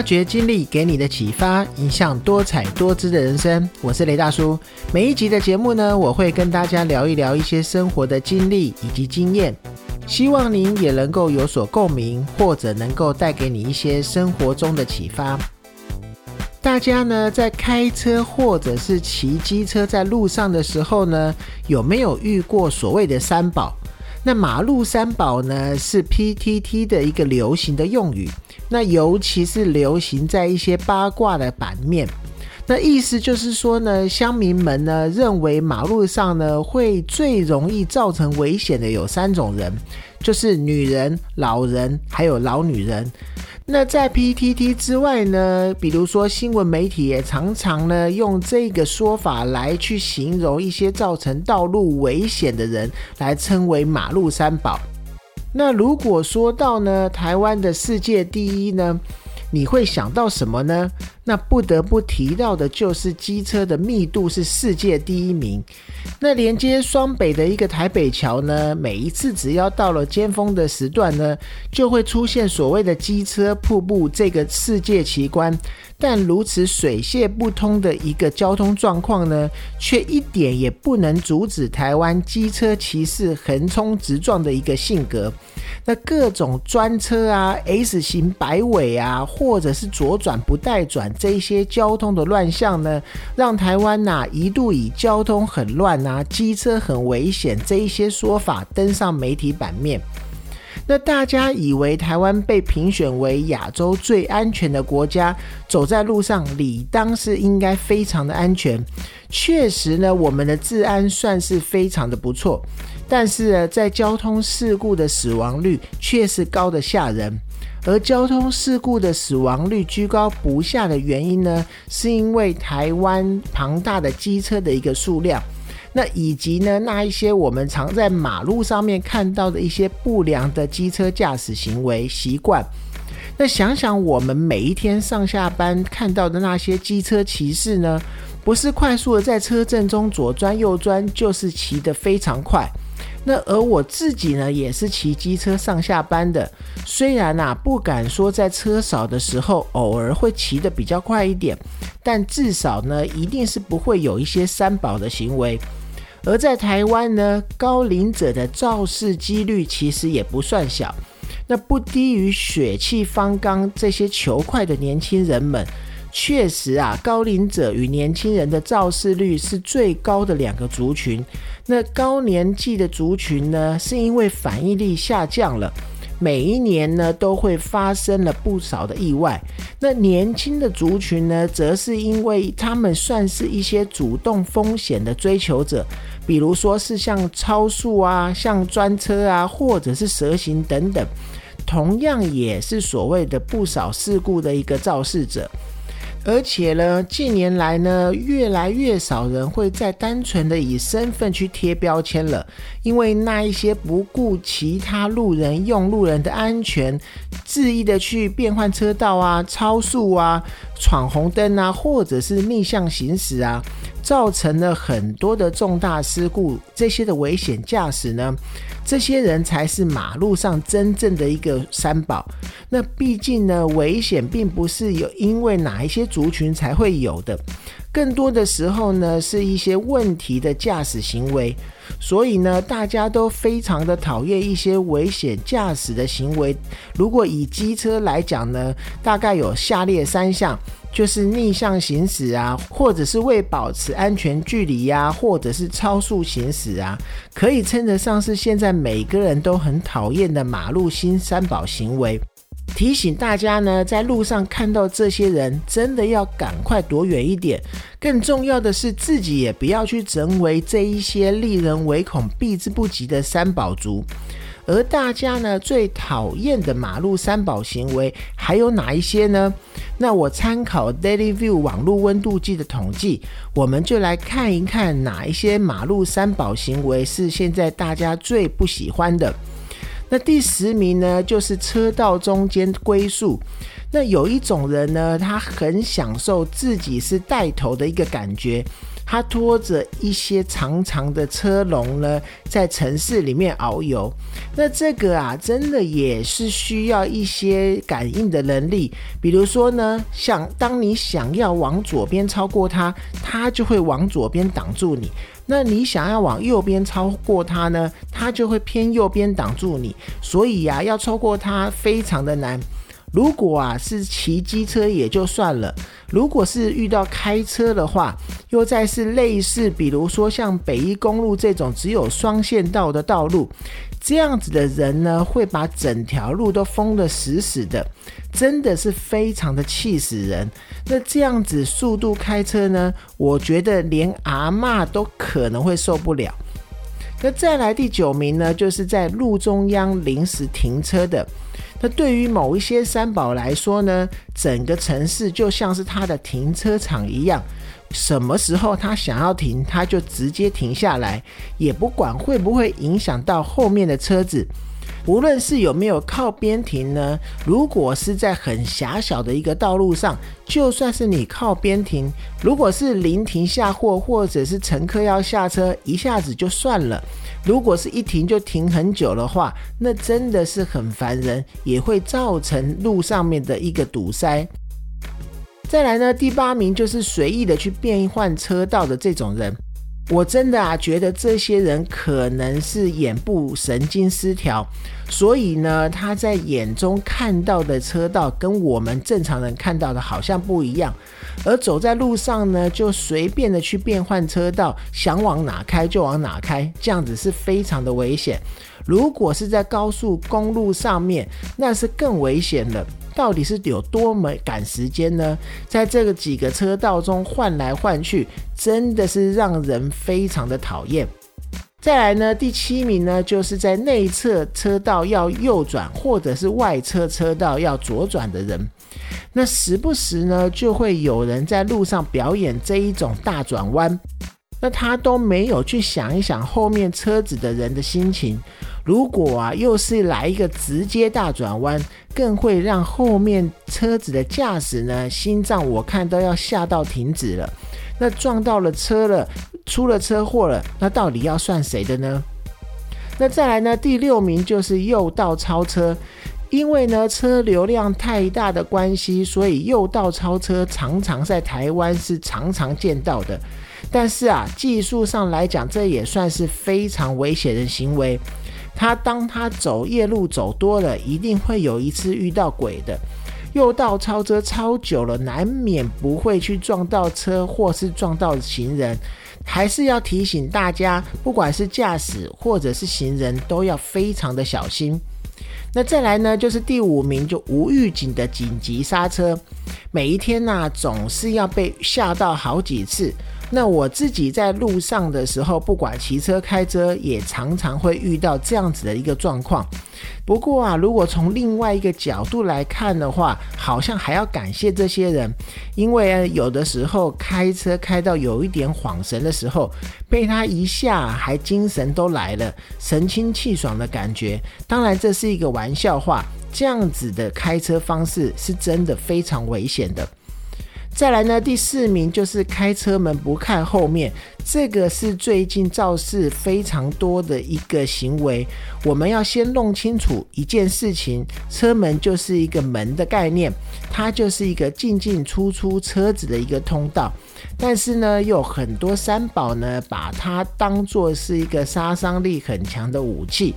发掘经历给你的启发，影响多彩多姿的人生。我是雷大叔。每一集的节目呢，我会跟大家聊一聊一些生活的经历以及经验，希望您也能够有所共鸣，或者能够带给你一些生活中的启发。大家呢，在开车或者是骑机车在路上的时候呢，有没有遇过所谓的三宝？那马路三宝呢，是 PTT 的一个流行的用语。那尤其是流行在一些八卦的版面。那意思就是说呢，乡民们呢认为马路上呢会最容易造成危险的有三种人，就是女人、老人还有老女人。那在 PTT 之外呢，比如说新闻媒体也常常呢用这个说法来去形容一些造成道路危险的人，来称为马路三宝。那如果说到呢台湾的世界第一呢，你会想到什么呢？那不得不提到的就是机车的密度是世界第一名。那连接双北的一个台北桥呢，每一次只要到了尖峰的时段呢，就会出现所谓的机车瀑布这个世界奇观。但如此水泄不通的一个交通状况呢，却一点也不能阻止台湾机车骑士横冲直撞的一个性格。那各种专车啊、S 型摆尾啊，或者是左转不带转这些交通的乱象呢，让台湾呐一度以交通很乱啊、机车很危险这一些说法登上媒体版面。那大家以为台湾被评选为亚洲最安全的国家，走在路上理当是应该非常的安全。确实呢，我们的治安算是非常的不错，但是呢，在交通事故的死亡率却是高的吓人。而交通事故的死亡率居高不下的原因呢，是因为台湾庞大的机车的一个数量。那以及呢，那一些我们常在马路上面看到的一些不良的机车驾驶行为习惯。那想想我们每一天上下班看到的那些机车骑士呢，不是快速的在车阵中左钻右钻，就是骑得非常快。那而我自己呢，也是骑机车上下班的。虽然呐，不敢说在车少的时候偶尔会骑得比较快一点，但至少呢，一定是不会有一些三宝的行为。而在台湾呢，高龄者的肇事几率其实也不算小，那不低于血气方刚这些球快的年轻人们。确实啊，高龄者与年轻人的肇事率是最高的两个族群。那高年纪的族群呢，是因为反应力下降了。每一年呢，都会发生了不少的意外。那年轻的族群呢，则是因为他们算是一些主动风险的追求者，比如说是像超速啊、像专车啊，或者是蛇行等等，同样也是所谓的不少事故的一个肇事者。而且呢，近年来呢，越来越少人会再单纯的以身份去贴标签了，因为那一些不顾其他路人用路人的安全，恣意的去变换车道啊、超速啊、闯红灯啊，或者是逆向行驶啊。造成了很多的重大事故，这些的危险驾驶呢，这些人才是马路上真正的一个三宝。那毕竟呢，危险并不是有因为哪一些族群才会有的，更多的时候呢，是一些问题的驾驶行为。所以呢，大家都非常的讨厌一些危险驾驶的行为。如果以机车来讲呢，大概有下列三项。就是逆向行驶啊，或者是为保持安全距离呀，或者是超速行驶啊，可以称得上是现在每个人都很讨厌的马路新三宝行为。提醒大家呢，在路上看到这些人，真的要赶快躲远一点。更重要的是，自己也不要去成为这一些令人唯恐避之不及的三宝族。而大家呢最讨厌的马路三宝行为还有哪一些呢？那我参考 Daily View 网络温度计的统计，我们就来看一看哪一些马路三宝行为是现在大家最不喜欢的。那第十名呢，就是车道中间龟速。那有一种人呢，他很享受自己是带头的一个感觉。他拖着一些长长的车龙呢，在城市里面遨游。那这个啊，真的也是需要一些感应的能力。比如说呢，像当你想要往左边超过他，他就会往左边挡住你；那你想要往右边超过它呢，它就会偏右边挡住你。所以呀，要超过它非常的难。如果啊是骑机车也就算了，如果是遇到开车的话，又再是类似，比如说像北一公路这种只有双线道的道路，这样子的人呢，会把整条路都封得死死的，真的是非常的气死人。那这样子速度开车呢，我觉得连阿嬷都可能会受不了。那再来第九名呢，就是在路中央临时停车的。那对于某一些三宝来说呢，整个城市就像是他的停车场一样，什么时候他想要停，他就直接停下来，也不管会不会影响到后面的车子。无论是有没有靠边停呢？如果是在很狭小的一个道路上，就算是你靠边停，如果是临停下货或者是乘客要下车，一下子就算了。如果是一停就停很久的话，那真的是很烦人，也会造成路上面的一个堵塞。再来呢，第八名就是随意的去变换车道的这种人。我真的啊，觉得这些人可能是眼部神经失调，所以呢，他在眼中看到的车道跟我们正常人看到的好像不一样，而走在路上呢，就随便的去变换车道，想往哪开就往哪开，这样子是非常的危险。如果是在高速公路上面，那是更危险的。到底是有多么赶时间呢？在这个几个车道中换来换去，真的是让人非常的讨厌。再来呢，第七名呢，就是在内侧车道要右转，或者是外侧车道要左转的人。那时不时呢，就会有人在路上表演这一种大转弯，那他都没有去想一想后面车子的人的心情。如果啊，又是来一个直接大转弯。更会让后面车子的驾驶呢，心脏我看都要吓到停止了。那撞到了车了，出了车祸了，那到底要算谁的呢？那再来呢？第六名就是右道超车，因为呢车流量太大的关系，所以右道超车常常在台湾是常常见到的。但是啊，技术上来讲，这也算是非常危险的行为。他当他走夜路走多了，一定会有一次遇到鬼的。右道超车超久了，难免不会去撞到车或是撞到行人，还是要提醒大家，不管是驾驶或者是行人，都要非常的小心。那再来呢，就是第五名，就无预警的紧急刹车，每一天呢，总是要被吓到好几次。那我自己在路上的时候，不管骑车开车，也常常会遇到这样子的一个状况。不过啊，如果从另外一个角度来看的话，好像还要感谢这些人，因为有的时候开车开到有一点晃神的时候，被他一下，还精神都来了，神清气爽的感觉。当然，这是一个玩笑话，这样子的开车方式是真的非常危险的。再来呢，第四名就是开车门不看后面，这个是最近肇事非常多的一个行为。我们要先弄清楚一件事情，车门就是一个门的概念，它就是一个进进出出车子的一个通道。但是呢，有很多三宝呢，把它当做是一个杀伤力很强的武器。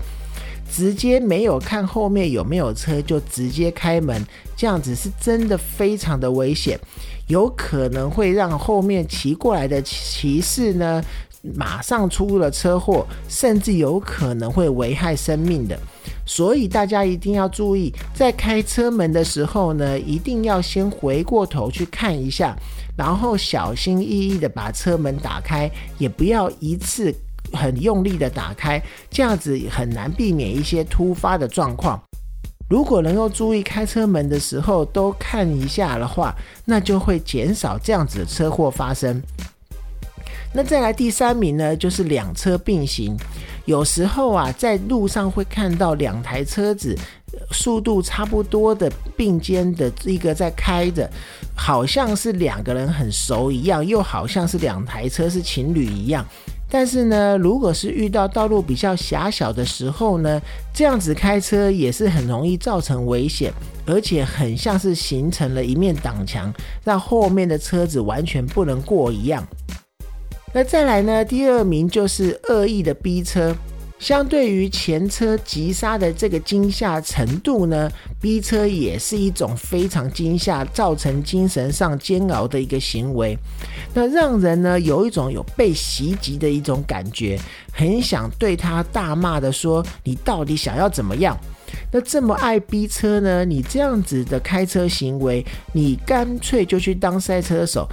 直接没有看后面有没有车就直接开门，这样子是真的非常的危险，有可能会让后面骑过来的骑士呢马上出了车祸，甚至有可能会危害生命的。所以大家一定要注意，在开车门的时候呢，一定要先回过头去看一下，然后小心翼翼的把车门打开，也不要一次。很用力的打开，这样子很难避免一些突发的状况。如果能够注意开车门的时候都看一下的话，那就会减少这样子的车祸发生。那再来第三名呢，就是两车并行。有时候啊，在路上会看到两台车子速度差不多的并肩的一个在开着，好像是两个人很熟一样，又好像是两台车是情侣一样。但是呢，如果是遇到道路比较狭小的时候呢，这样子开车也是很容易造成危险，而且很像是形成了一面挡墙，让后面的车子完全不能过一样。那再来呢，第二名就是恶意的逼车。相对于前车急刹的这个惊吓程度呢，逼车也是一种非常惊吓，造成精神上煎熬的一个行为。那让人呢有一种有被袭击的一种感觉，很想对他大骂的说：“你到底想要怎么样？”那这么爱逼车呢？你这样子的开车行为，你干脆就去当赛车手。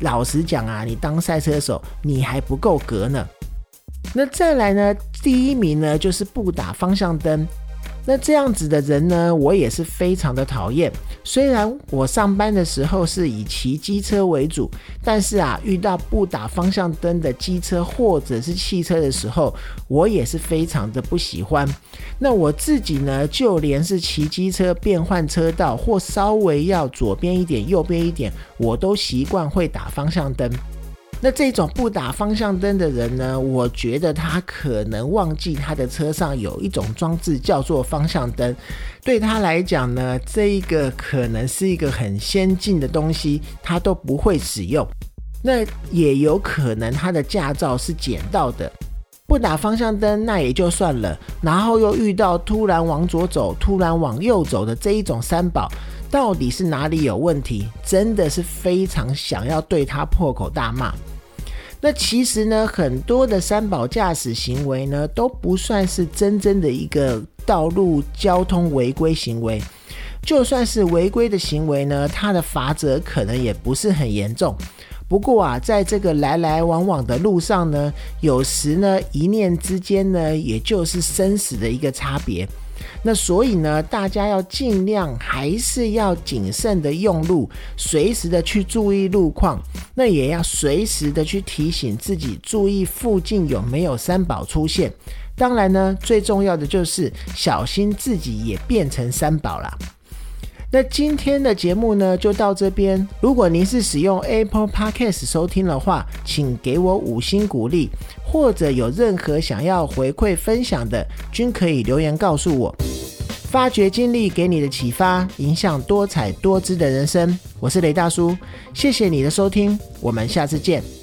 老实讲啊，你当赛车手你还不够格呢。那再来呢？第一名呢，就是不打方向灯。那这样子的人呢，我也是非常的讨厌。虽然我上班的时候是以骑机车为主，但是啊，遇到不打方向灯的机车或者是汽车的时候，我也是非常的不喜欢。那我自己呢，就连是骑机车变换车道或稍微要左边一点、右边一点，我都习惯会打方向灯。那这种不打方向灯的人呢？我觉得他可能忘记他的车上有一种装置叫做方向灯，对他来讲呢，这一个可能是一个很先进的东西，他都不会使用。那也有可能他的驾照是捡到的，不打方向灯那也就算了，然后又遇到突然往左走、突然往右走的这一种三宝，到底是哪里有问题？真的是非常想要对他破口大骂。那其实呢，很多的三宝驾驶行为呢，都不算是真正的一个道路交通违规行为。就算是违规的行为呢，它的罚则可能也不是很严重。不过啊，在这个来来往往的路上呢，有时呢，一念之间呢，也就是生死的一个差别。那所以呢，大家要尽量还是要谨慎的用路，随时的去注意路况，那也要随时的去提醒自己注意附近有没有三宝出现。当然呢，最重要的就是小心自己也变成三宝了。那今天的节目呢，就到这边。如果您是使用 Apple Podcast 收听的话，请给我五星鼓励，或者有任何想要回馈分享的，均可以留言告诉我。发掘经历给你的启发，影响多彩多姿的人生。我是雷大叔，谢谢你的收听，我们下次见。